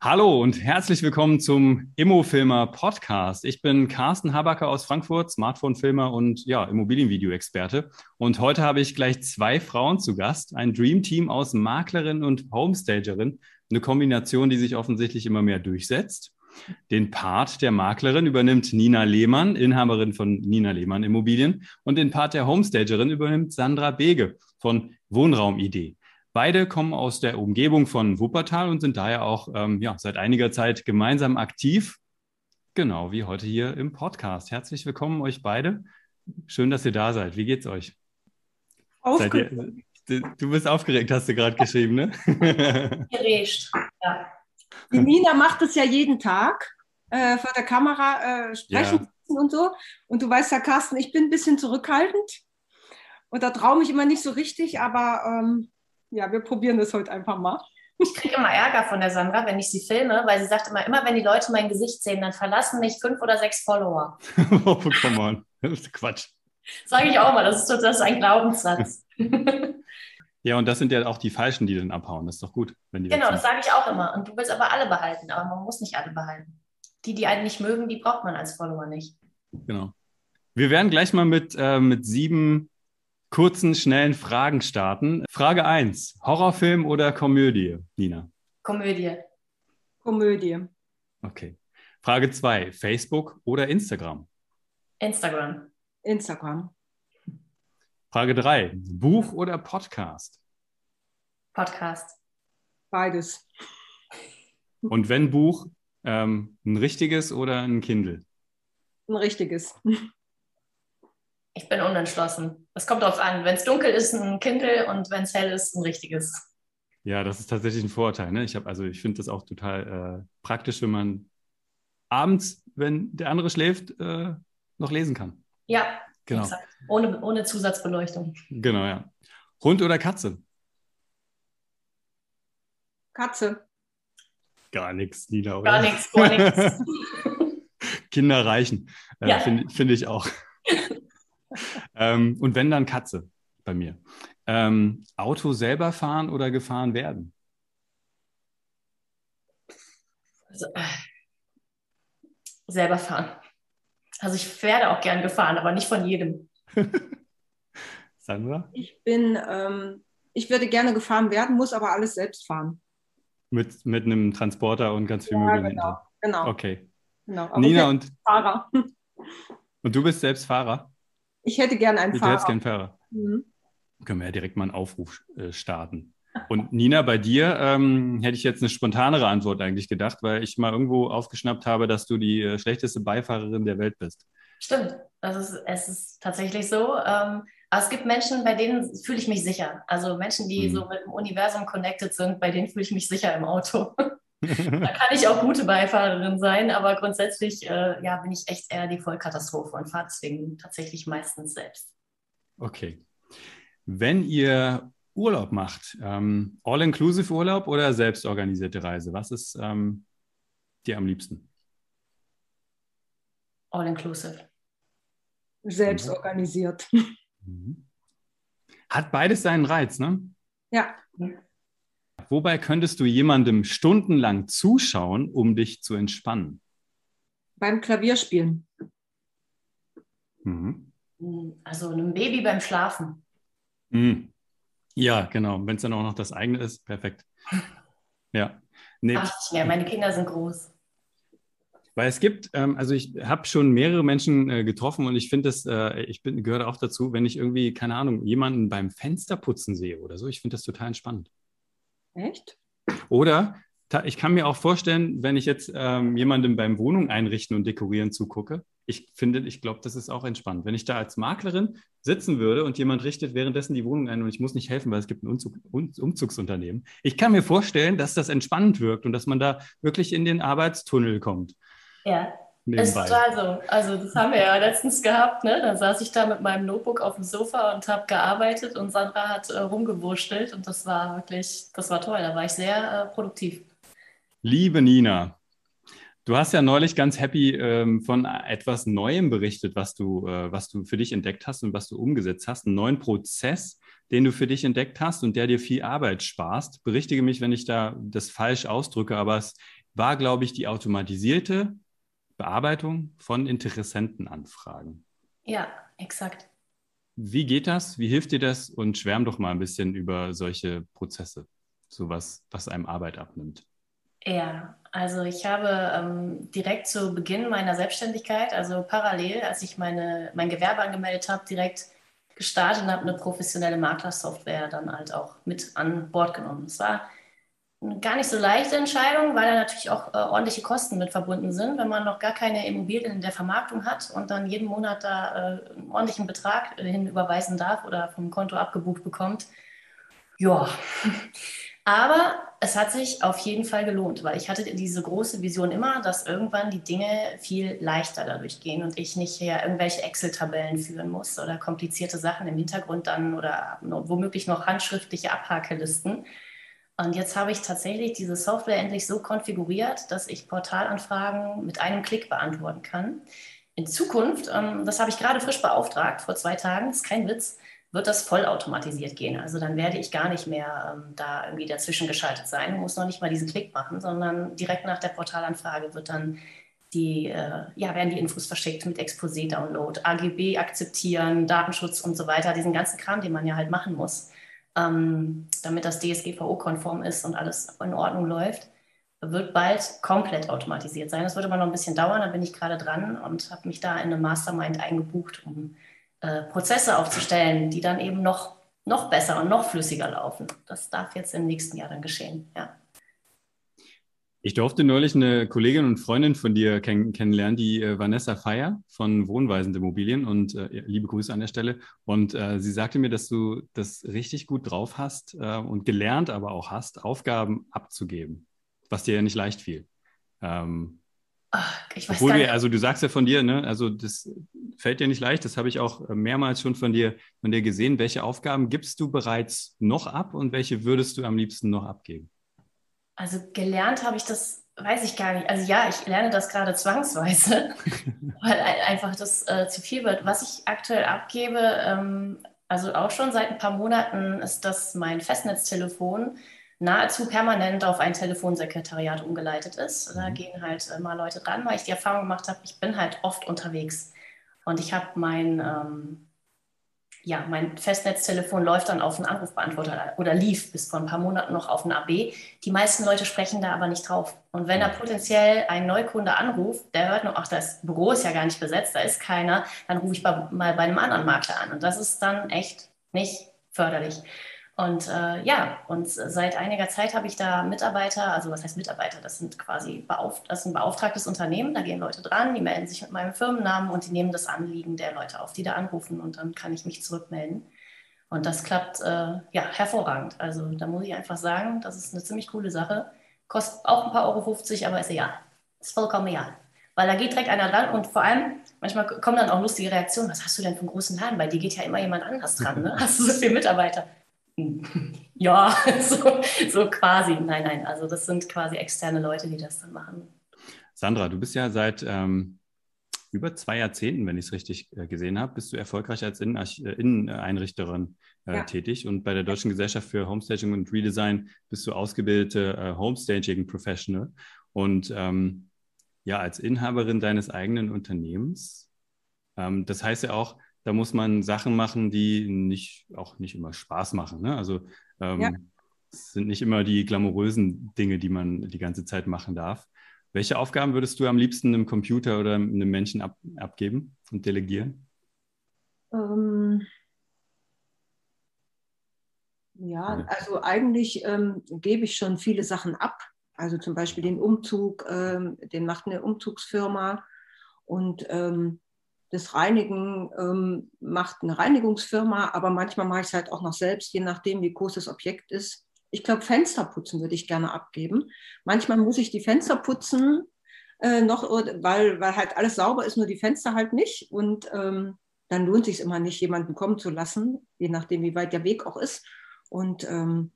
Hallo und herzlich willkommen zum Immofilmer Podcast. Ich bin Carsten Habacker aus Frankfurt, Smartphone-Filmer und ja, Immobilienvideo-Experte. Und heute habe ich gleich zwei Frauen zu Gast, ein Dream-Team aus Maklerin und Homestagerin, eine Kombination, die sich offensichtlich immer mehr durchsetzt. Den Part der Maklerin übernimmt Nina Lehmann, Inhaberin von Nina Lehmann Immobilien. Und den Part der Homestagerin übernimmt Sandra Bege von Wohnraumidee. Beide kommen aus der Umgebung von Wuppertal und sind daher auch ähm, ja, seit einiger Zeit gemeinsam aktiv. Genau wie heute hier im Podcast. Herzlich willkommen euch beide. Schön, dass ihr da seid. Wie geht's euch? Aufgeregt. Ihr, du bist aufgeregt, hast du gerade geschrieben, ne? Gerecht, ja. Die Nina macht es ja jeden Tag äh, vor der Kamera äh, sprechen ja. und so. Und du weißt ja, Carsten, ich bin ein bisschen zurückhaltend. Und da traue ich immer nicht so richtig, aber ähm, ja, wir probieren das heute einfach mal. Ich kriege immer Ärger von der Sandra, wenn ich sie filme, weil sie sagt immer, immer wenn die Leute mein Gesicht sehen, dann verlassen mich fünf oder sechs Follower. oh, come on. Das ist Quatsch. Sage ich auch mal, das ist, das ist ein Glaubenssatz. ja, und das sind ja auch die Falschen, die dann abhauen. Das ist doch gut. Wenn die genau, das sage ich auch immer. Und du willst aber alle behalten, aber man muss nicht alle behalten. Die, die einen nicht mögen, die braucht man als Follower nicht. Genau. Wir werden gleich mal mit, äh, mit sieben kurzen, schnellen Fragen starten. Frage 1. Horrorfilm oder Komödie, Nina? Komödie. Komödie. Okay. Frage 2. Facebook oder Instagram? Instagram. Instagram. Frage 3. Buch oder Podcast? Podcast. Beides. Und wenn Buch, ähm, ein richtiges oder ein Kindle? Ein richtiges. Ich bin unentschlossen. Es kommt darauf an. Wenn es dunkel ist, ein Kindle und wenn es hell ist, ein richtiges. Ja, das ist tatsächlich ein Vorteil. Ne? Ich also ich finde das auch total äh, praktisch, wenn man abends, wenn der andere schläft, äh, noch lesen kann. Ja, genau. Exakt. Ohne, ohne Zusatzbeleuchtung. Genau, ja. Hund oder Katze? Katze. Gar nichts, Nina, oder? Gar nichts, gar nichts. Kinder reichen. Äh, ja. Finde find ich auch ähm, und wenn dann Katze bei mir. Ähm, Auto selber fahren oder gefahren werden? Also, äh, selber fahren. Also ich werde auch gern gefahren, aber nicht von jedem. Sandra? Ich bin, ähm, ich würde gerne gefahren werden, muss aber alles selbst fahren. Mit, mit einem Transporter und ganz viel ja, Möbel genau, hinter. Genau. Okay. Genau. Nina und Fahrer. Und du bist selbst Fahrer? Ich hätte gerne einen du Fahrer. Du hättest gerne Fahrer. Mhm. Können wir ja direkt mal einen Aufruf äh, starten. Und Nina, bei dir ähm, hätte ich jetzt eine spontanere Antwort eigentlich gedacht, weil ich mal irgendwo aufgeschnappt habe, dass du die äh, schlechteste Beifahrerin der Welt bist. Stimmt, also es, es ist tatsächlich so. Ähm, aber es gibt Menschen, bei denen fühle ich mich sicher. Also Menschen, die mhm. so mit dem Universum connected sind, bei denen fühle ich mich sicher im Auto. da kann ich auch gute Beifahrerin sein, aber grundsätzlich äh, ja, bin ich echt eher die Vollkatastrophe und fahre deswegen tatsächlich meistens selbst. Okay. Wenn ihr Urlaub macht, ähm, All-Inclusive Urlaub oder selbstorganisierte Reise, was ist ähm, dir am liebsten? All-Inclusive. Selbst organisiert. Mhm. Hat beides seinen Reiz, ne? Ja. Wobei könntest du jemandem stundenlang zuschauen, um dich zu entspannen? Beim Klavierspielen. Mhm. Also einem Baby beim Schlafen. Mhm. Ja, genau. Wenn es dann auch noch das eigene ist, perfekt. Ja. Nee. Ach, nicht mehr. Meine Kinder sind groß. Weil es gibt, ähm, also ich habe schon mehrere Menschen äh, getroffen und ich finde das, äh, ich bin, gehöre auch dazu, wenn ich irgendwie, keine Ahnung, jemanden beim Fensterputzen sehe oder so, ich finde das total entspannend. Echt? Oder ich kann mir auch vorstellen, wenn ich jetzt ähm, jemandem beim Wohnung einrichten und dekorieren zugucke, ich finde, ich glaube, das ist auch entspannt. Wenn ich da als Maklerin sitzen würde und jemand richtet währenddessen die Wohnung ein und ich muss nicht helfen, weil es gibt ein Umzug, um, Umzugsunternehmen. Ich kann mir vorstellen, dass das entspannend wirkt und dass man da wirklich in den Arbeitstunnel kommt. Ja, Nebenbei. Ist total so. Also das haben wir ja letztens gehabt. Ne? Da saß ich da mit meinem Notebook auf dem Sofa und habe gearbeitet und Sandra hat äh, rumgewurschtelt und das war wirklich, das war toll. Da war ich sehr äh, produktiv. Liebe Nina, du hast ja neulich ganz happy ähm, von etwas Neuem berichtet, was du, äh, was du für dich entdeckt hast und was du umgesetzt hast. Einen neuen Prozess, den du für dich entdeckt hast und der dir viel Arbeit sparst. Berichtige mich, wenn ich da das falsch ausdrücke, aber es war, glaube ich, die automatisierte Bearbeitung von Interessentenanfragen. Ja, exakt. Wie geht das? Wie hilft dir das? Und schwärm doch mal ein bisschen über solche Prozesse, sowas, was einem Arbeit abnimmt. Ja, also ich habe ähm, direkt zu Beginn meiner Selbstständigkeit, also parallel, als ich meine, mein Gewerbe angemeldet habe, direkt gestartet und habe eine professionelle Maklersoftware dann halt auch mit an Bord genommen. Es war gar nicht so leichte Entscheidung, weil da natürlich auch äh, ordentliche Kosten mit verbunden sind, wenn man noch gar keine Immobilien in der Vermarktung hat und dann jeden Monat da äh, einen ordentlichen Betrag hin überweisen darf oder vom Konto abgebucht bekommt. Ja, aber es hat sich auf jeden Fall gelohnt, weil ich hatte diese große Vision immer, dass irgendwann die Dinge viel leichter dadurch gehen und ich nicht hier irgendwelche Excel-Tabellen führen muss oder komplizierte Sachen im Hintergrund dann oder womöglich noch handschriftliche Abhakelisten. Und jetzt habe ich tatsächlich diese Software endlich so konfiguriert, dass ich Portalanfragen mit einem Klick beantworten kann. In Zukunft, ähm, das habe ich gerade frisch beauftragt, vor zwei Tagen, ist kein Witz, wird das vollautomatisiert gehen. Also dann werde ich gar nicht mehr ähm, da irgendwie dazwischen geschaltet sein, muss noch nicht mal diesen Klick machen, sondern direkt nach der Portalanfrage wird dann die, äh, ja, werden die Infos verschickt mit Exposé-Download, AGB akzeptieren, Datenschutz und so weiter, diesen ganzen Kram, den man ja halt machen muss, ähm, damit das DSGVO-konform ist und alles in Ordnung läuft, wird bald komplett automatisiert sein. Das wird aber noch ein bisschen dauern, da bin ich gerade dran und habe mich da in eine Mastermind eingebucht, um äh, Prozesse aufzustellen, die dann eben noch, noch besser und noch flüssiger laufen. Das darf jetzt im nächsten Jahr dann geschehen, ja. Ich durfte neulich eine Kollegin und Freundin von dir kenn kennenlernen, die äh, Vanessa Feier von Wohnweisend Immobilien und äh, liebe Grüße an der Stelle. Und äh, sie sagte mir, dass du das richtig gut drauf hast äh, und gelernt aber auch hast, Aufgaben abzugeben, was dir ja nicht leicht fiel. Ähm, Ach, ich weiß Obwohl wir, also du sagst ja von dir, ne, also das fällt dir nicht leicht, das habe ich auch äh, mehrmals schon von dir, von dir gesehen. Welche Aufgaben gibst du bereits noch ab und welche würdest du am liebsten noch abgeben? Also gelernt habe ich das, weiß ich gar nicht. Also ja, ich lerne das gerade zwangsweise, weil einfach das äh, zu viel wird. Was ich aktuell abgebe, ähm, also auch schon seit ein paar Monaten, ist das mein Festnetztelefon nahezu permanent auf ein Telefonsekretariat umgeleitet ist. Da mhm. gehen halt immer Leute dran, weil ich die Erfahrung gemacht habe, ich bin halt oft unterwegs. Und ich habe mein, ähm, ja, mein Festnetztelefon läuft dann auf einen Anrufbeantworter oder lief bis vor ein paar Monaten noch auf einen AB. Die meisten Leute sprechen da aber nicht drauf. Und wenn da potenziell ein Neukunde anruft, der hört nur, ach, das Büro ist ja gar nicht besetzt, da ist keiner, dann rufe ich mal bei einem anderen Makler an. Und das ist dann echt nicht förderlich. Und äh, ja, und seit einiger Zeit habe ich da Mitarbeiter, also was heißt Mitarbeiter? Das sind quasi beauf das ist ein beauftragtes Unternehmen, da gehen Leute dran, die melden sich mit meinem Firmennamen und die nehmen das Anliegen der Leute auf, die da anrufen und dann kann ich mich zurückmelden. Und das klappt äh, ja hervorragend. Also da muss ich einfach sagen, das ist eine ziemlich coole Sache. Kostet auch ein paar Euro 50, aber ist egal. Ist vollkommen egal. Weil da geht direkt einer dran und vor allem, manchmal kommen dann auch lustige Reaktionen. Was hast du denn für einen großen Laden? Bei dir geht ja immer jemand anders dran. Ne? Hast du so viele Mitarbeiter? Ja, so, so quasi. Nein, nein, also das sind quasi externe Leute, die das dann machen. Sandra, du bist ja seit ähm, über zwei Jahrzehnten, wenn ich es richtig äh, gesehen habe, bist du erfolgreich als Innen äh, Inneneinrichterin äh, ja. tätig und bei der Deutschen Gesellschaft für Homestaging und Redesign bist du ausgebildete äh, Homestaging Professional und ähm, ja, als Inhaberin deines eigenen Unternehmens. Ähm, das heißt ja auch, da muss man Sachen machen, die nicht, auch nicht immer Spaß machen. Ne? Also ähm, ja. es sind nicht immer die glamourösen Dinge, die man die ganze Zeit machen darf. Welche Aufgaben würdest du am liebsten einem Computer oder einem Menschen ab, abgeben und delegieren? Ähm, ja, also eigentlich ähm, gebe ich schon viele Sachen ab. Also zum Beispiel den Umzug, ähm, den macht eine Umzugsfirma. Und ähm, das Reinigen ähm, macht eine Reinigungsfirma, aber manchmal mache ich es halt auch noch selbst, je nachdem, wie groß das Objekt ist. Ich glaube, Fenster putzen würde ich gerne abgeben. Manchmal muss ich die Fenster putzen, äh, noch, weil, weil halt alles sauber ist, nur die Fenster halt nicht. Und ähm, dann lohnt sich immer nicht, jemanden kommen zu lassen, je nachdem, wie weit der Weg auch ist. Und ähm,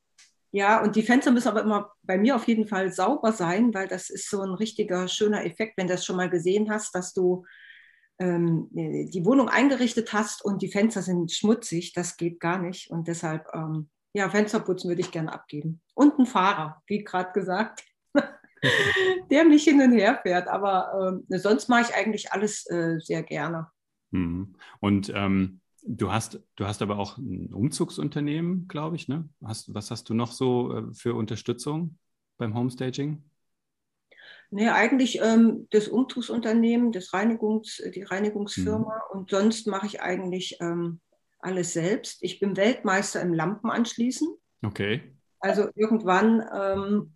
ja, und die Fenster müssen aber immer bei mir auf jeden Fall sauber sein, weil das ist so ein richtiger schöner Effekt, wenn du das schon mal gesehen hast, dass du ähm, die Wohnung eingerichtet hast und die Fenster sind schmutzig, das geht gar nicht. Und deshalb, ähm, ja, Fensterputzen würde ich gerne abgeben. Und einen Fahrer, wie gerade gesagt, der mich hin und her fährt. Aber äh, sonst mache ich eigentlich alles äh, sehr gerne. Mhm. Und ähm, du hast, du hast aber auch ein Umzugsunternehmen, glaube ich, ne? Hast, was hast du noch so äh, für Unterstützung beim Homestaging? Nee, eigentlich ähm, das Umzugsunternehmen, das Reinigungs, die Reinigungsfirma mhm. und sonst mache ich eigentlich ähm, alles selbst. Ich bin Weltmeister im Lampen anschließen. Okay. Also irgendwann ähm,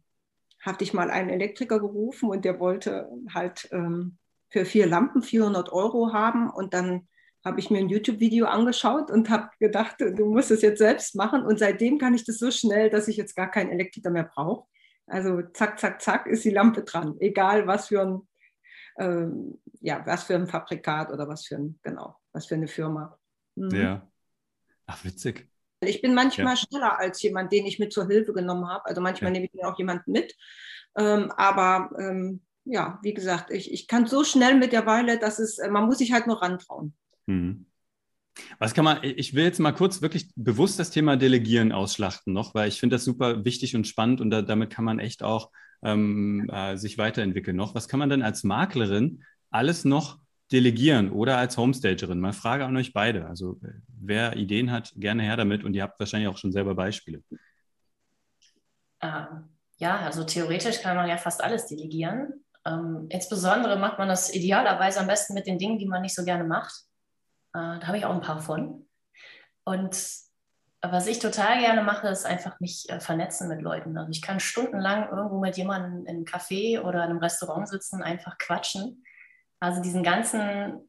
hatte ich mal einen Elektriker gerufen und der wollte halt ähm, für vier Lampen 400 Euro haben und dann habe ich mir ein YouTube-Video angeschaut und habe gedacht, du musst es jetzt selbst machen und seitdem kann ich das so schnell, dass ich jetzt gar keinen Elektriker mehr brauche. Also zack, zack, zack ist die Lampe dran. Egal was für ein, ähm, ja, was für ein Fabrikat oder was für ein, genau, was für eine Firma. Mhm. Ja. Ach, witzig. Ich bin manchmal ja. schneller als jemand, den ich mit zur Hilfe genommen habe. Also manchmal ja. nehme ich mir auch jemanden mit. Ähm, aber ähm, ja, wie gesagt, ich, ich kann so schnell mittlerweile, dass es, äh, man muss sich halt nur rantrauen. Mhm. Was kann man, ich will jetzt mal kurz wirklich bewusst das Thema Delegieren ausschlachten noch, weil ich finde das super wichtig und spannend und da, damit kann man echt auch ähm, äh, sich weiterentwickeln noch. Was kann man denn als Maklerin alles noch delegieren oder als Homestagerin? Mal Frage an euch beide. Also wer Ideen hat, gerne her damit und ihr habt wahrscheinlich auch schon selber Beispiele. Ähm, ja, also theoretisch kann man ja fast alles delegieren. Ähm, insbesondere macht man das idealerweise am besten mit den Dingen, die man nicht so gerne macht. Äh, da habe ich auch ein paar von. Und was ich total gerne mache, ist einfach mich äh, vernetzen mit Leuten. Also ich kann stundenlang irgendwo mit jemandem in einem Café oder in einem Restaurant sitzen, einfach quatschen. Also diesen ganzen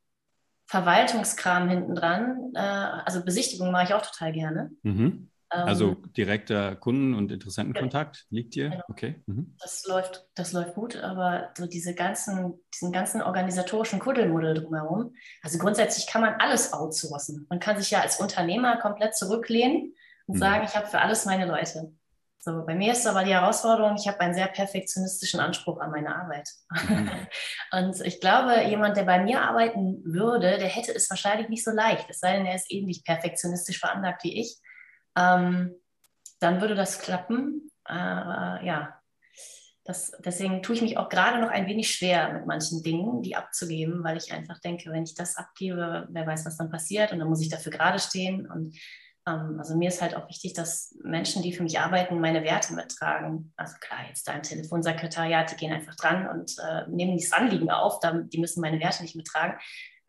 Verwaltungskram hinten dran, äh, also Besichtigung mache ich auch total gerne. Mhm. Also ähm, direkter Kunden- und Interessentenkontakt liegt dir? Genau. Okay. Mhm. Das läuft, das läuft gut, aber so diese ganzen, diesen ganzen organisatorischen Kuddelmuddel drumherum, also grundsätzlich kann man alles outsourcen. Man kann sich ja als Unternehmer komplett zurücklehnen und mhm. sagen, ich habe für alles meine Leute. So, bei mir ist aber die Herausforderung, ich habe einen sehr perfektionistischen Anspruch an meine Arbeit. Mhm. und ich glaube, jemand, der bei mir arbeiten würde, der hätte es wahrscheinlich nicht so leicht, es sei denn, er ist ähnlich perfektionistisch veranlagt wie ich ähm, dann würde das klappen. Aber ja, das, deswegen tue ich mich auch gerade noch ein wenig schwer mit manchen Dingen, die abzugeben, weil ich einfach denke, wenn ich das abgebe, wer weiß, was dann passiert und dann muss ich dafür gerade stehen. Und ähm, also mir ist halt auch wichtig, dass Menschen, die für mich arbeiten, meine Werte mittragen. Also klar, jetzt da im Telefonsekretariat, die gehen einfach dran und äh, nehmen das Anliegen auf, die müssen meine Werte nicht mittragen.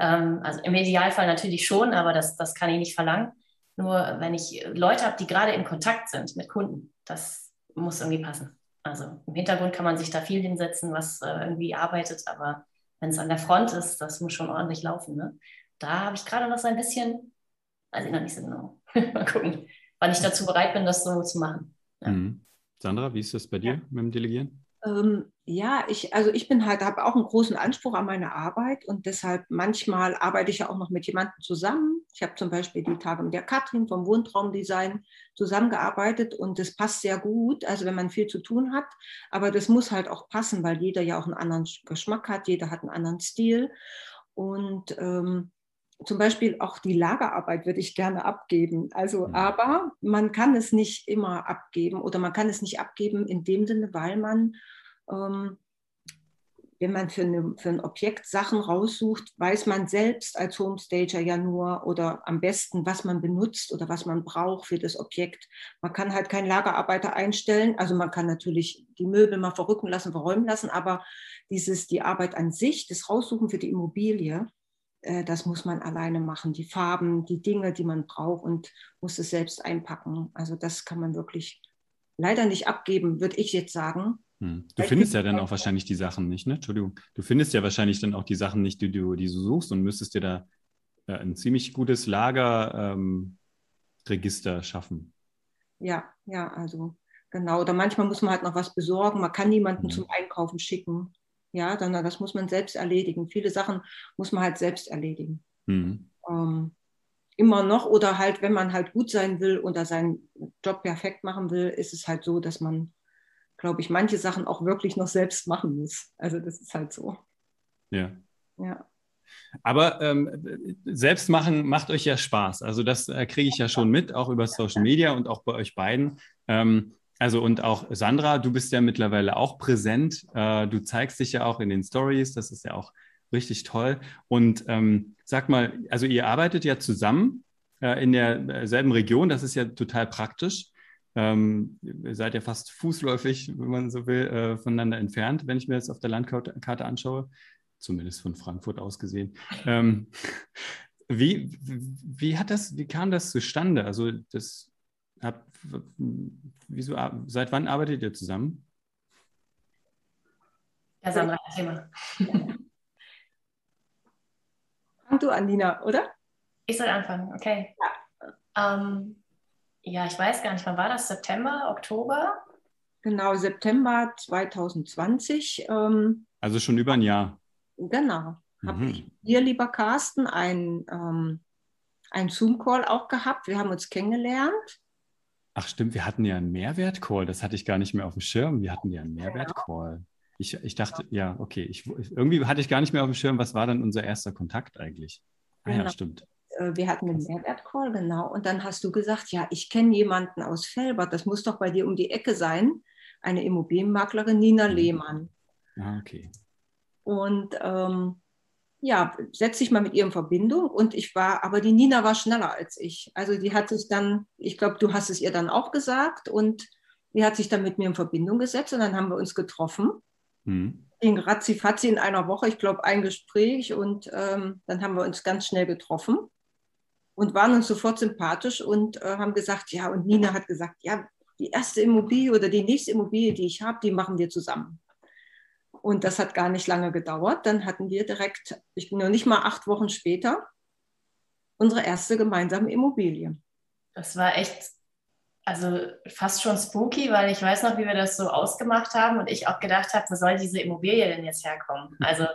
Ähm, also im Idealfall natürlich schon, aber das, das kann ich nicht verlangen. Nur wenn ich Leute habe, die gerade in Kontakt sind mit Kunden, das muss irgendwie passen. Also im Hintergrund kann man sich da viel hinsetzen, was äh, irgendwie arbeitet, aber wenn es an der Front ist, das muss schon ordentlich laufen. Ne? Da habe ich gerade noch so ein bisschen, weiß ich noch nicht so genau. Mal gucken, wann ich dazu bereit bin, das so zu machen. Ja. Mhm. Sandra, wie ist das bei dir ja. mit dem Delegieren? Ähm, ja, ich, also ich bin halt, habe auch einen großen Anspruch an meine Arbeit und deshalb manchmal arbeite ich ja auch noch mit jemandem zusammen. Ich habe zum Beispiel die Tage mit der Katrin vom Wohntraumdesign zusammengearbeitet und das passt sehr gut, also wenn man viel zu tun hat, aber das muss halt auch passen, weil jeder ja auch einen anderen Geschmack hat, jeder hat einen anderen Stil und ähm, zum Beispiel auch die Lagerarbeit würde ich gerne abgeben. Also, mhm. aber man kann es nicht immer abgeben oder man kann es nicht abgeben in dem Sinne, weil man, ähm, wenn man für, eine, für ein Objekt Sachen raussucht, weiß man selbst als Homestager ja nur oder am besten, was man benutzt oder was man braucht für das Objekt. Man kann halt keinen Lagerarbeiter einstellen. Also man kann natürlich die Möbel mal verrücken lassen, verräumen lassen, aber dieses, die Arbeit an sich, das Raussuchen für die Immobilie, äh, das muss man alleine machen. Die Farben, die Dinge, die man braucht und muss es selbst einpacken. Also das kann man wirklich leider nicht abgeben, würde ich jetzt sagen. Hm. Du findest ja dann auch wahrscheinlich die Sachen nicht, ne? Entschuldigung. Du findest ja wahrscheinlich dann auch die Sachen nicht, die du, die du suchst und müsstest dir da äh, ein ziemlich gutes Lagerregister ähm, schaffen. Ja, ja, also genau. Oder manchmal muss man halt noch was besorgen. Man kann niemanden mhm. zum Einkaufen schicken. Ja, dann das muss man selbst erledigen. Viele Sachen muss man halt selbst erledigen. Mhm. Ähm, immer noch oder halt, wenn man halt gut sein will oder seinen Job perfekt machen will, ist es halt so, dass man, glaube ich, manche Sachen auch wirklich noch selbst machen muss. Also das ist halt so. Ja. Ja. Aber ähm, selbst machen macht euch ja Spaß. Also das äh, kriege ich ja schon mit, auch über Social Media und auch bei euch beiden. Ähm, Also und auch Sandra, du bist ja mittlerweile auch präsent. Äh, du zeigst dich ja auch in den Stories. Das ist ja auch richtig toll. Und ähm, sag mal, also ihr arbeitet ja zusammen äh, in derselben Region. Das ist ja total praktisch. Ähm, ihr seid ja fast fußläufig, wenn man so will, äh, voneinander entfernt, wenn ich mir das auf der Landkarte anschaue. Zumindest von Frankfurt aus gesehen. Ähm, wie, wie hat das, wie kam das zustande? Also das hab, wieso, seit wann arbeitet ihr zusammen? Ja, Sandra, Thema. Fang du an, Nina, oder? Ich soll anfangen, okay. Ja. Ähm, ja, ich weiß gar nicht, wann war das? September, Oktober? Genau, September 2020. Ähm, also schon über ein Jahr. Genau. Mhm. Habe ich hier, lieber Carsten, ein, ähm, ein Zoom-Call auch gehabt. Wir haben uns kennengelernt. Ach stimmt, wir hatten ja einen Mehrwert-Call. Das hatte ich gar nicht mehr auf dem Schirm. Wir hatten ja einen Mehrwert-Call. Ich, ich dachte, ja, okay. Ich, irgendwie hatte ich gar nicht mehr auf dem Schirm, was war dann unser erster Kontakt eigentlich? Ah genau. ja, stimmt. Äh, wir hatten einen Mehrwert-Call, genau. Und dann hast du gesagt, ja, ich kenne jemanden aus Felbert. Das muss doch bei dir um die Ecke sein. Eine Immobilienmaklerin, Nina mhm. Lehmann. Ah, okay. Und ähm, ja, setz dich mal mit ihr in Verbindung. Und ich war, aber die Nina war schneller als ich. Also die hat sich dann, ich glaube, du hast es ihr dann auch gesagt und die hat sich dann mit mir in Verbindung gesetzt und dann haben wir uns getroffen. Mhm. In Ratzi-Fatzi in einer Woche, ich glaube, ein Gespräch und ähm, dann haben wir uns ganz schnell getroffen und waren uns sofort sympathisch und äh, haben gesagt, ja, und Nina hat gesagt, ja, die erste Immobilie oder die nächste Immobilie, die ich habe, die machen wir zusammen. Und das hat gar nicht lange gedauert. Dann hatten wir direkt, ich bin noch nicht mal acht Wochen später, unsere erste gemeinsame Immobilie. Das war echt, also fast schon spooky, weil ich weiß noch, wie wir das so ausgemacht haben und ich auch gedacht habe, wo soll diese Immobilie denn jetzt herkommen? Also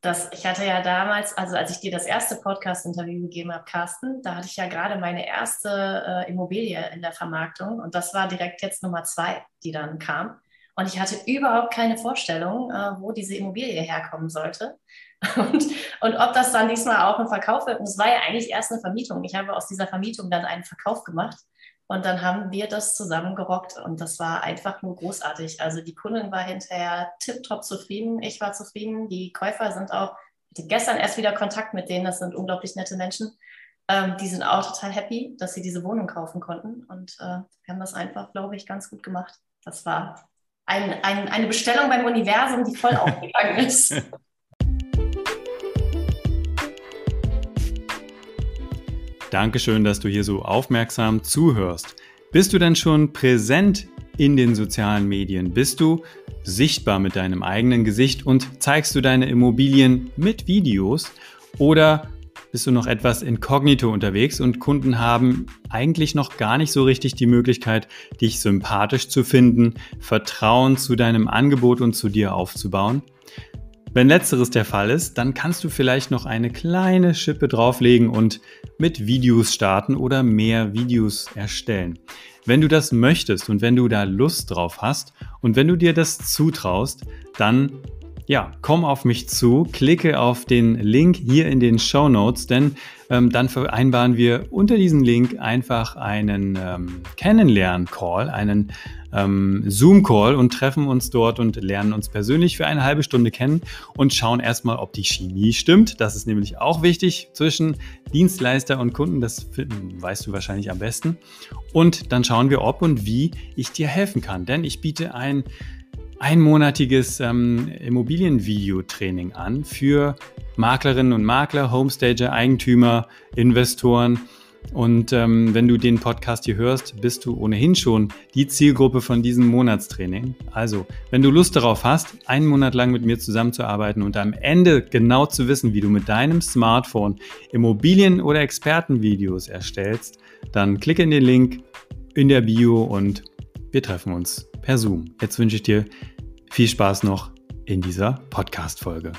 das, ich hatte ja damals, also als ich dir das erste Podcast-Interview gegeben habe, Carsten, da hatte ich ja gerade meine erste äh, Immobilie in der Vermarktung und das war direkt jetzt Nummer zwei, die dann kam. Und ich hatte überhaupt keine Vorstellung, äh, wo diese Immobilie herkommen sollte. Und, und ob das dann diesmal auch ein Verkauf wird. Und es war ja eigentlich erst eine Vermietung. Ich habe aus dieser Vermietung dann einen Verkauf gemacht. Und dann haben wir das zusammengerockt und das war einfach nur großartig. Also die Kundin war hinterher tiptop zufrieden, ich war zufrieden, die Käufer sind auch, ich hatte gestern erst wieder Kontakt mit denen, das sind unglaublich nette Menschen. Ähm, die sind auch total happy, dass sie diese Wohnung kaufen konnten und äh, wir haben das einfach, glaube ich, ganz gut gemacht. Das war ein, ein, eine Bestellung beim Universum, die voll aufgegangen ist. Dankeschön, dass du hier so aufmerksam zuhörst. Bist du denn schon präsent in den sozialen Medien? Bist du sichtbar mit deinem eigenen Gesicht und zeigst du deine Immobilien mit Videos? Oder bist du noch etwas inkognito unterwegs und Kunden haben eigentlich noch gar nicht so richtig die Möglichkeit, dich sympathisch zu finden, Vertrauen zu deinem Angebot und zu dir aufzubauen? Wenn letzteres der Fall ist, dann kannst du vielleicht noch eine kleine Schippe drauflegen und mit Videos starten oder mehr Videos erstellen. Wenn du das möchtest und wenn du da Lust drauf hast und wenn du dir das zutraust, dann ja, komm auf mich zu, klicke auf den Link hier in den Show Notes, denn ähm, dann vereinbaren wir unter diesem Link einfach einen ähm, Kennenlern-Call, einen ähm, Zoom-Call und treffen uns dort und lernen uns persönlich für eine halbe Stunde kennen und schauen erstmal, ob die Chemie stimmt. Das ist nämlich auch wichtig zwischen Dienstleister und Kunden. Das weißt du wahrscheinlich am besten. Und dann schauen wir, ob und wie ich dir helfen kann, denn ich biete ein einmonatiges ähm, Immobilienvideotraining an für Maklerinnen und Makler, Homestager, Eigentümer, Investoren. Und ähm, wenn du den Podcast hier hörst, bist du ohnehin schon die Zielgruppe von diesem Monatstraining. Also, wenn du Lust darauf hast, einen Monat lang mit mir zusammenzuarbeiten und am Ende genau zu wissen, wie du mit deinem Smartphone Immobilien- oder Expertenvideos erstellst, dann klicke in den Link in der Bio und wir treffen uns per Zoom. Jetzt wünsche ich dir viel Spaß noch in dieser Podcast-Folge.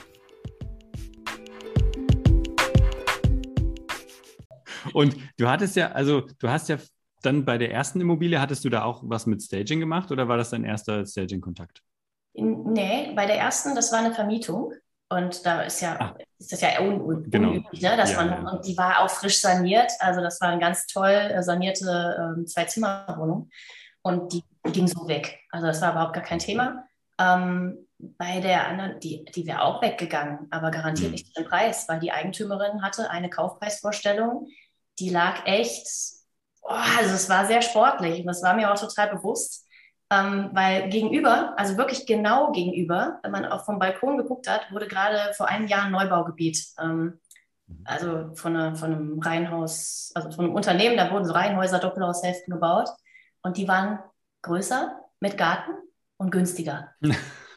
Und du hattest ja, also du hast ja dann bei der ersten Immobilie, hattest du da auch was mit Staging gemacht oder war das dein erster Staging-Kontakt? Nee, bei der ersten, das war eine Vermietung. Und da ist ja, ah. ist das ja un, un, genau. unüblich, ne? dass ja, man, ja. und die war auch frisch saniert. Also das war eine ganz toll sanierte ähm, Zwei-Zimmer-Wohnung. Und die ging so weg. Also das war überhaupt gar kein Thema. Ähm, bei der anderen, die, die wäre auch weggegangen, aber garantiert mhm. nicht den Preis, weil die Eigentümerin hatte eine Kaufpreisvorstellung, die lag echt, oh, also es war sehr sportlich und das war mir auch total bewusst, ähm, weil gegenüber, also wirklich genau gegenüber, wenn man auch vom Balkon geguckt hat, wurde gerade vor einem Jahr ein Neubaugebiet, ähm, mhm. also von, eine, von einem Reihenhaus, also von einem Unternehmen, da wurden so Reihenhäuser, Doppelhaushälften gebaut und die waren größer, mit Garten und günstiger.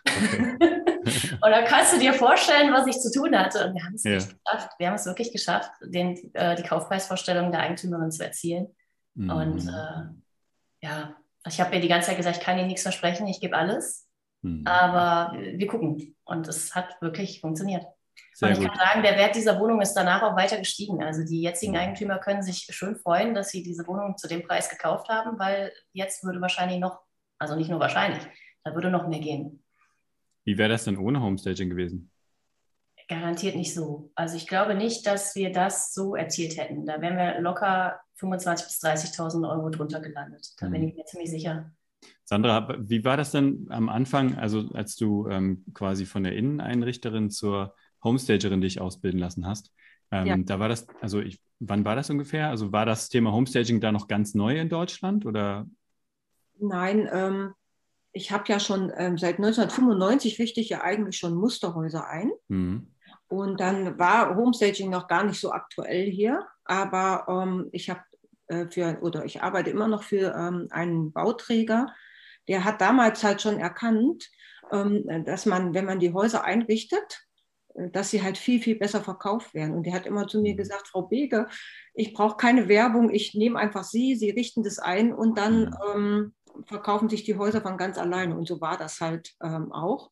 Okay. und da kannst du dir vorstellen, was ich zu tun hatte. Und wir haben es ja. geschafft. Wir haben es wirklich geschafft, den, äh, die Kaufpreisvorstellung der Eigentümerin zu erzielen. Mhm. Und äh, ja, ich habe ihr die ganze Zeit gesagt, ich kann Ihnen nichts versprechen, ich gebe alles. Mhm. Aber wir gucken. Und es hat wirklich funktioniert. Sehr und ich gut. kann sagen, der Wert dieser Wohnung ist danach auch weiter gestiegen. Also die jetzigen mhm. Eigentümer können sich schön freuen, dass sie diese Wohnung zu dem Preis gekauft haben, weil jetzt würde wahrscheinlich noch, also nicht nur wahrscheinlich, da würde noch mehr gehen. Wie wäre das denn ohne Homestaging gewesen? Garantiert nicht so. Also ich glaube nicht, dass wir das so erzielt hätten. Da wären wir locker 25.000 bis 30.000 Euro drunter gelandet. Da mhm. bin ich mir ziemlich sicher. Sandra, wie war das denn am Anfang, also als du ähm, quasi von der Inneneinrichterin zur Homestagerin dich ausbilden lassen hast? Ähm, ja. Da war das, also ich, wann war das ungefähr? Also war das Thema Homestaging da noch ganz neu in Deutschland oder? Nein, ähm, ich habe ja schon ähm, seit 1995 richte ich ja eigentlich schon Musterhäuser ein. Mhm. Und dann war Homestaging noch gar nicht so aktuell hier, aber ähm, ich habe äh, für oder ich arbeite immer noch für ähm, einen Bauträger, der hat damals halt schon erkannt, ähm, dass man, wenn man die Häuser einrichtet, dass sie halt viel, viel besser verkauft werden. Und der hat immer zu mir mhm. gesagt, Frau Bege, ich brauche keine Werbung, ich nehme einfach Sie, Sie richten das ein und dann mhm. ähm, verkaufen sich die Häuser von ganz alleine. Und so war das halt ähm, auch.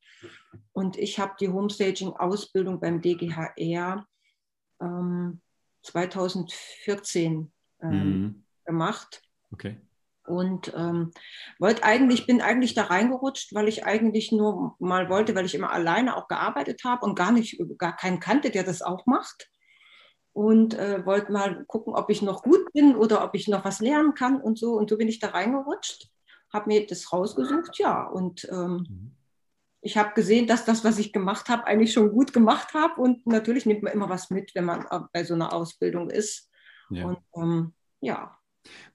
Und ich habe die Homestaging-Ausbildung beim DGHR ähm, 2014 ähm, mhm. gemacht. Okay. Und ähm, wollte eigentlich, bin eigentlich da reingerutscht, weil ich eigentlich nur mal wollte, weil ich immer alleine auch gearbeitet habe und gar nicht, gar keinen kannte, der das auch macht. Und äh, wollte mal gucken, ob ich noch gut bin oder ob ich noch was lernen kann und so. Und so bin ich da reingerutscht habe mir das rausgesucht, ja. Und ähm, mhm. ich habe gesehen, dass das, was ich gemacht habe, eigentlich schon gut gemacht habe. Und natürlich nimmt man immer was mit, wenn man äh, bei so einer Ausbildung ist. Ja. Und ähm, ja.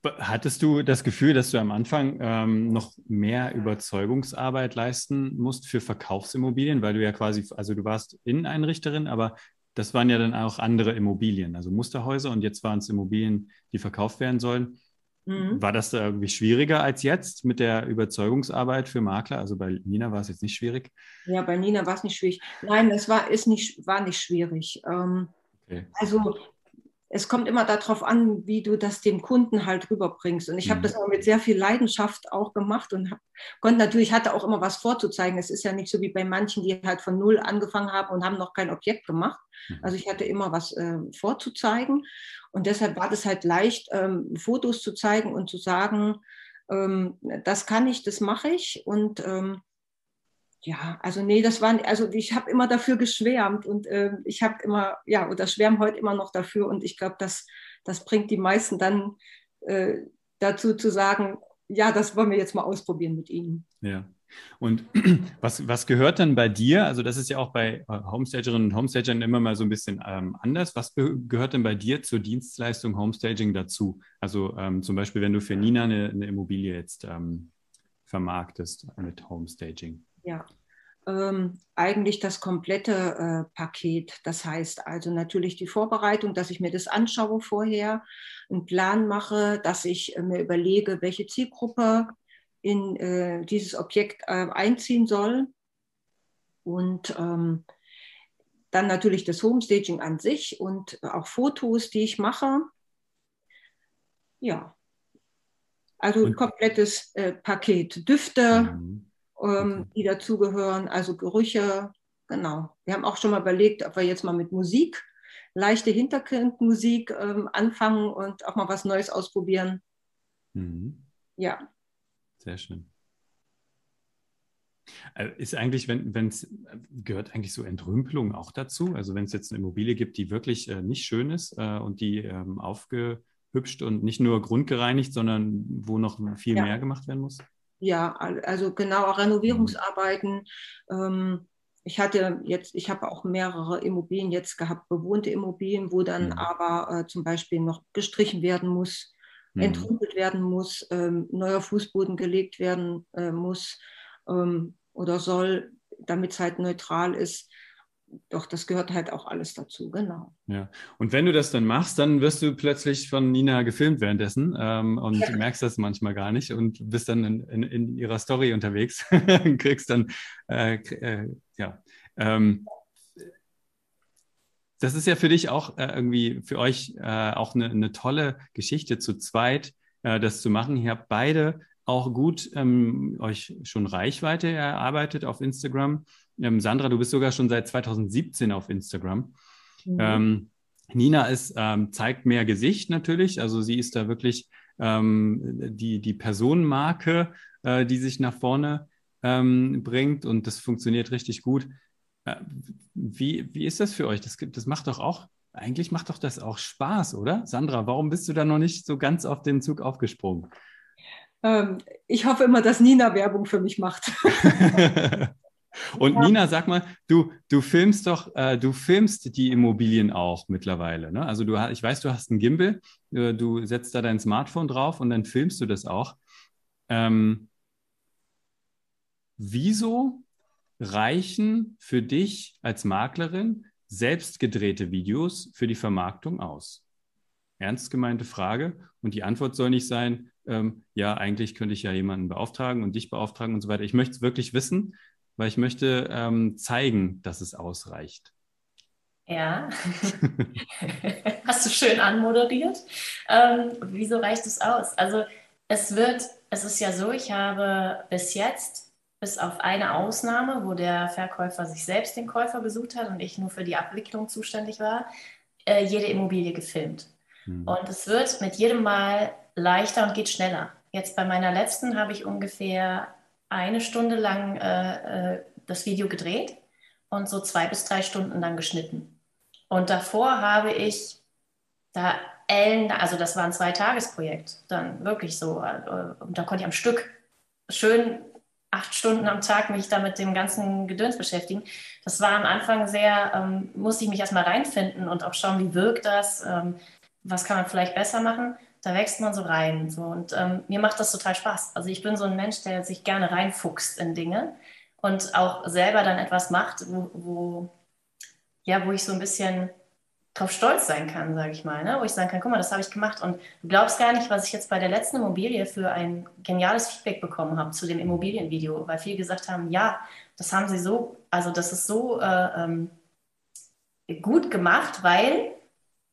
Hattest du das Gefühl, dass du am Anfang ähm, noch mehr Überzeugungsarbeit leisten musst für Verkaufsimmobilien, weil du ja quasi, also du warst Inneneinrichterin, aber das waren ja dann auch andere Immobilien, also Musterhäuser und jetzt waren es Immobilien, die verkauft werden sollen. Mhm. War das da irgendwie schwieriger als jetzt mit der Überzeugungsarbeit für Makler? Also bei Nina war es jetzt nicht schwierig? Ja, bei Nina war es nicht schwierig. Nein, das war, ist nicht, war nicht schwierig. Ähm, okay. Also es kommt immer darauf an, wie du das dem Kunden halt rüberbringst. Und ich mhm. habe das auch mit sehr viel Leidenschaft auch gemacht und hab, konnte natürlich, hatte auch immer was vorzuzeigen. Es ist ja nicht so wie bei manchen, die halt von null angefangen haben und haben noch kein Objekt gemacht. Mhm. Also ich hatte immer was äh, vorzuzeigen. Und deshalb war das halt leicht, ähm, Fotos zu zeigen und zu sagen, ähm, das kann ich, das mache ich. Und ähm, ja, also nee, das war, also ich habe immer dafür geschwärmt und äh, ich habe immer, ja, oder schwärme heute immer noch dafür und ich glaube, das, das bringt die meisten dann äh, dazu zu sagen, ja, das wollen wir jetzt mal ausprobieren mit ihnen. Ja. Und was, was gehört dann bei dir? Also, das ist ja auch bei äh, Homestagerinnen und Homestagern immer mal so ein bisschen ähm, anders. Was gehört denn bei dir zur Dienstleistung Homestaging dazu? Also, ähm, zum Beispiel, wenn du für Nina eine, eine Immobilie jetzt ähm, vermarktest mit Homestaging. Ja, ähm, eigentlich das komplette äh, Paket. Das heißt also natürlich die Vorbereitung, dass ich mir das anschaue vorher, einen Plan mache, dass ich äh, mir überlege, welche Zielgruppe in äh, dieses Objekt äh, einziehen soll. Und ähm, dann natürlich das Homestaging an sich und auch Fotos, die ich mache. Ja, also ein komplettes äh, Paket. Düfte, mhm. Ähm, die dazugehören, also Gerüche. Genau. Wir haben auch schon mal überlegt, ob wir jetzt mal mit Musik, leichte Hintergrundmusik ähm, anfangen und auch mal was Neues ausprobieren. Mhm. Ja. Sehr schön. Äh, ist eigentlich, wenn es gehört eigentlich so Entrümpelung auch dazu? Also wenn es jetzt eine Immobilie gibt, die wirklich äh, nicht schön ist äh, und die ähm, aufgehübscht hübscht und nicht nur grundgereinigt, sondern wo noch viel ja. mehr gemacht werden muss? Ja, also genau, Renovierungsarbeiten. Ähm, ich hatte jetzt, ich habe auch mehrere Immobilien jetzt gehabt, bewohnte Immobilien, wo dann mhm. aber äh, zum Beispiel noch gestrichen werden muss, mhm. entrümpelt werden muss, ähm, neuer Fußboden gelegt werden äh, muss ähm, oder soll, damit es halt neutral ist doch, das gehört halt auch alles dazu, genau. Ja, und wenn du das dann machst, dann wirst du plötzlich von Nina gefilmt währenddessen ähm, und ja. merkst das manchmal gar nicht und bist dann in, in, in ihrer Story unterwegs, kriegst dann, äh, äh, ja. Ähm, das ist ja für dich auch äh, irgendwie, für euch äh, auch eine, eine, tolle Geschichte zu zweit, äh, das zu machen. Ihr habt beide auch gut ähm, euch schon Reichweite erarbeitet auf Instagram. Ähm, Sandra, du bist sogar schon seit 2017 auf Instagram. Mhm. Ähm, Nina ist, ähm, zeigt mehr Gesicht natürlich. Also sie ist da wirklich ähm, die, die Personenmarke, äh, die sich nach vorne ähm, bringt und das funktioniert richtig gut. Äh, wie, wie ist das für euch? Das, das macht doch auch, eigentlich macht doch das auch Spaß, oder? Sandra, warum bist du da noch nicht so ganz auf den Zug aufgesprungen? Ähm, ich hoffe immer, dass Nina Werbung für mich macht. Und. Nina, sag mal, du, du filmst doch, äh, du filmst die Immobilien auch mittlerweile. Ne? Also du, ich weiß, du hast einen Gimbal, äh, du setzt da dein Smartphone drauf und dann filmst du das auch. Ähm, wieso reichen für dich als Maklerin selbst gedrehte Videos für die Vermarktung aus? Ernst gemeinte Frage. Und die Antwort soll nicht sein, ähm, ja, eigentlich könnte ich ja jemanden beauftragen und dich beauftragen und so weiter. Ich möchte es wirklich wissen, weil ich möchte ähm, zeigen, dass es ausreicht. Ja, hast du schön anmoderiert. Ähm, wieso reicht es aus? Also es wird, es ist ja so, ich habe bis jetzt, bis auf eine Ausnahme, wo der Verkäufer sich selbst den Käufer besucht hat und ich nur für die Abwicklung zuständig war, äh, jede Immobilie gefilmt. Mhm. Und es wird mit jedem Mal leichter und geht schneller. Jetzt bei meiner letzten habe ich ungefähr eine Stunde lang äh, äh, das Video gedreht und so zwei bis drei Stunden dann geschnitten. Und davor habe ich da Ellen, also das war ein Zweitagesprojekt, dann wirklich so. Äh, und da konnte ich am Stück schön acht Stunden am Tag mich da mit dem ganzen Gedöns beschäftigen. Das war am Anfang sehr, ähm, musste ich mich erstmal reinfinden und auch schauen, wie wirkt das, ähm, was kann man vielleicht besser machen da wächst man so rein. So. Und ähm, mir macht das total Spaß. Also ich bin so ein Mensch, der sich gerne reinfuchst in Dinge und auch selber dann etwas macht, wo, wo ja, wo ich so ein bisschen drauf stolz sein kann, sage ich mal. Ne? Wo ich sagen kann, guck mal, das habe ich gemacht. Und du glaubst gar nicht, was ich jetzt bei der letzten Immobilie für ein geniales Feedback bekommen habe zu dem Immobilienvideo, weil viele gesagt haben, ja, das haben sie so, also das ist so äh, ähm, gut gemacht, weil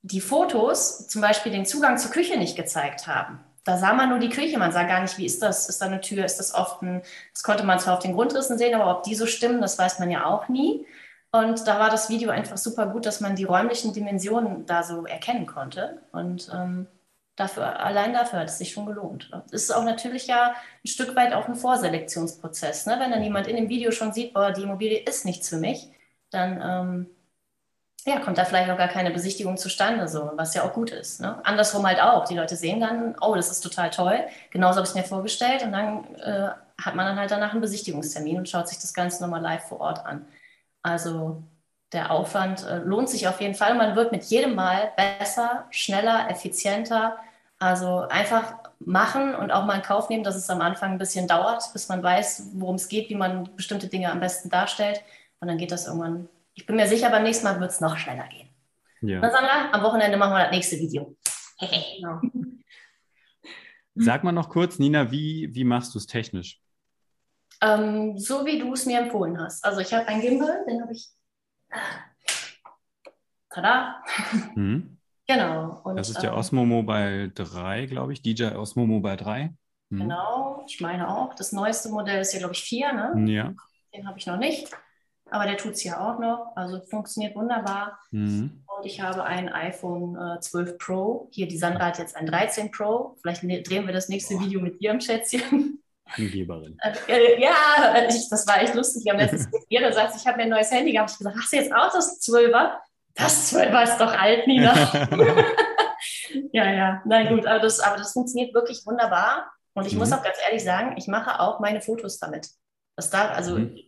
die Fotos zum Beispiel den Zugang zur Küche nicht gezeigt haben. Da sah man nur die Küche, man sah gar nicht, wie ist das, ist da eine Tür, ist das offen. Das konnte man zwar auf den Grundrissen sehen, aber ob die so stimmen, das weiß man ja auch nie. Und da war das Video einfach super gut, dass man die räumlichen Dimensionen da so erkennen konnte. Und ähm, dafür, allein dafür hat es sich schon gelohnt. Es ist auch natürlich ja ein Stück weit auch ein Vorselektionsprozess. Ne? Wenn dann jemand in dem Video schon sieht, boah, die Immobilie ist nichts für mich, dann ähm, ja, kommt da vielleicht auch gar keine Besichtigung zustande, so, was ja auch gut ist. Ne? Andersrum halt auch. Die Leute sehen dann, oh, das ist total toll. Genauso habe ich es mir vorgestellt. Und dann äh, hat man dann halt danach einen Besichtigungstermin und schaut sich das Ganze nochmal live vor Ort an. Also der Aufwand äh, lohnt sich auf jeden Fall. Man wird mit jedem Mal besser, schneller, effizienter. Also einfach machen und auch mal in Kauf nehmen, dass es am Anfang ein bisschen dauert, bis man weiß, worum es geht, wie man bestimmte Dinge am besten darstellt. Und dann geht das irgendwann ich bin mir sicher, beim nächsten Mal wird es noch schneller gehen. Ja. Na, Sandra, am Wochenende machen wir das nächste Video. genau. Sag mal noch kurz, Nina, wie, wie machst du es technisch? Ähm, so wie du es mir empfohlen hast. Also ich habe einen Gimbal, den habe ich. Tada! Mhm. Genau. Und, das ist der ähm, Osmo Mobile 3, glaube ich. DJ Osmo Mobile 3. Mhm. Genau, ich meine auch. Das neueste Modell ist ja, glaube ich, 4, ne? Ja. Den habe ich noch nicht aber der tut es ja auch noch. Also funktioniert wunderbar. Mhm. Und ich habe ein iPhone äh, 12 Pro. Hier, die Sandra hat jetzt ein 13 Pro. Vielleicht ne drehen wir das nächste Video mit ihrem Schätzchen. Angeberin. Äh, ja, ich, das war echt lustig. Mit ihr gesagt, ich habe mir ein neues Handy gehabt. Ich gesagt, hast du jetzt auch das 12er? Das 12er ist doch alt, Nina. ja, ja, na gut, aber das, aber das funktioniert wirklich wunderbar. Und ich mhm. muss auch ganz ehrlich sagen, ich mache auch meine Fotos damit. Das darf, also mhm.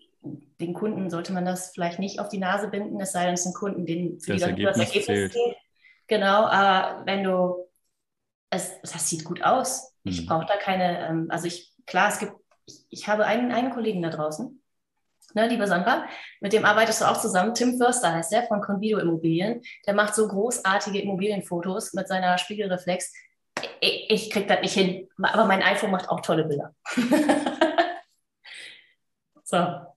Den Kunden sollte man das vielleicht nicht auf die Nase binden, es sei denn, es sind Kunden, denen für das die Ergebnis das Ergebnis zählt. Genau, aber wenn du, es, das sieht gut aus. Mhm. Ich brauche da keine, ähm, also ich, klar, es gibt, ich, ich habe einen, einen Kollegen da draußen, ne, liebe Sandra, mit dem arbeitest du auch zusammen. Tim Förster heißt der von Convido Immobilien. Der macht so großartige Immobilienfotos mit seiner Spiegelreflex. Ich, ich kriege das nicht hin, aber mein iPhone macht auch tolle Bilder. so.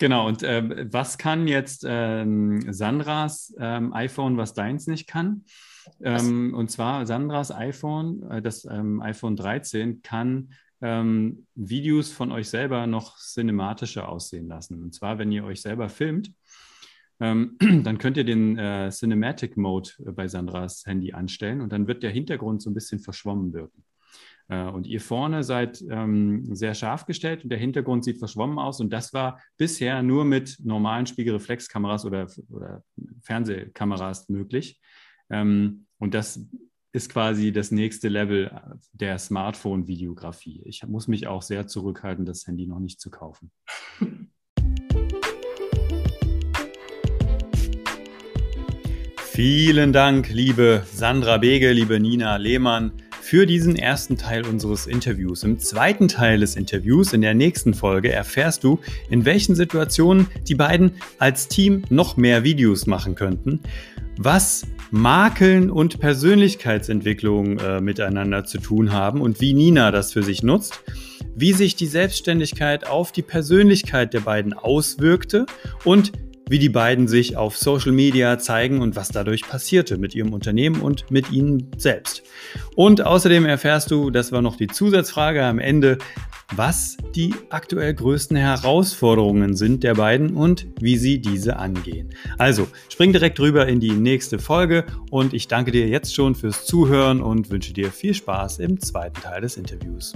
Genau, und äh, was kann jetzt ähm, Sandras ähm, iPhone, was deins nicht kann? Ähm, und zwar Sandras iPhone, äh, das ähm, iPhone 13, kann ähm, Videos von euch selber noch cinematischer aussehen lassen. Und zwar, wenn ihr euch selber filmt, ähm, dann könnt ihr den äh, Cinematic Mode bei Sandras Handy anstellen und dann wird der Hintergrund so ein bisschen verschwommen wirken. Äh, und ihr vorne seid ähm, sehr scharf gestellt und der Hintergrund sieht verschwommen aus. Und das war bisher nur mit normalen Spiegelreflexkameras oder, oder Fernsehkameras möglich. Ähm, und das ist quasi das nächste Level der Smartphone-Videografie. Ich muss mich auch sehr zurückhalten, das Handy noch nicht zu kaufen. Vielen Dank, liebe Sandra Bege, liebe Nina Lehmann, für diesen ersten Teil unseres Interviews. Im zweiten Teil des Interviews, in der nächsten Folge, erfährst du, in welchen Situationen die beiden als Team noch mehr Videos machen könnten, was Makeln und Persönlichkeitsentwicklung äh, miteinander zu tun haben und wie Nina das für sich nutzt, wie sich die Selbstständigkeit auf die Persönlichkeit der beiden auswirkte und wie die beiden sich auf Social Media zeigen und was dadurch passierte mit ihrem Unternehmen und mit ihnen selbst. Und außerdem erfährst du, das war noch die Zusatzfrage am Ende, was die aktuell größten Herausforderungen sind der beiden und wie sie diese angehen. Also spring direkt rüber in die nächste Folge und ich danke dir jetzt schon fürs Zuhören und wünsche dir viel Spaß im zweiten Teil des Interviews.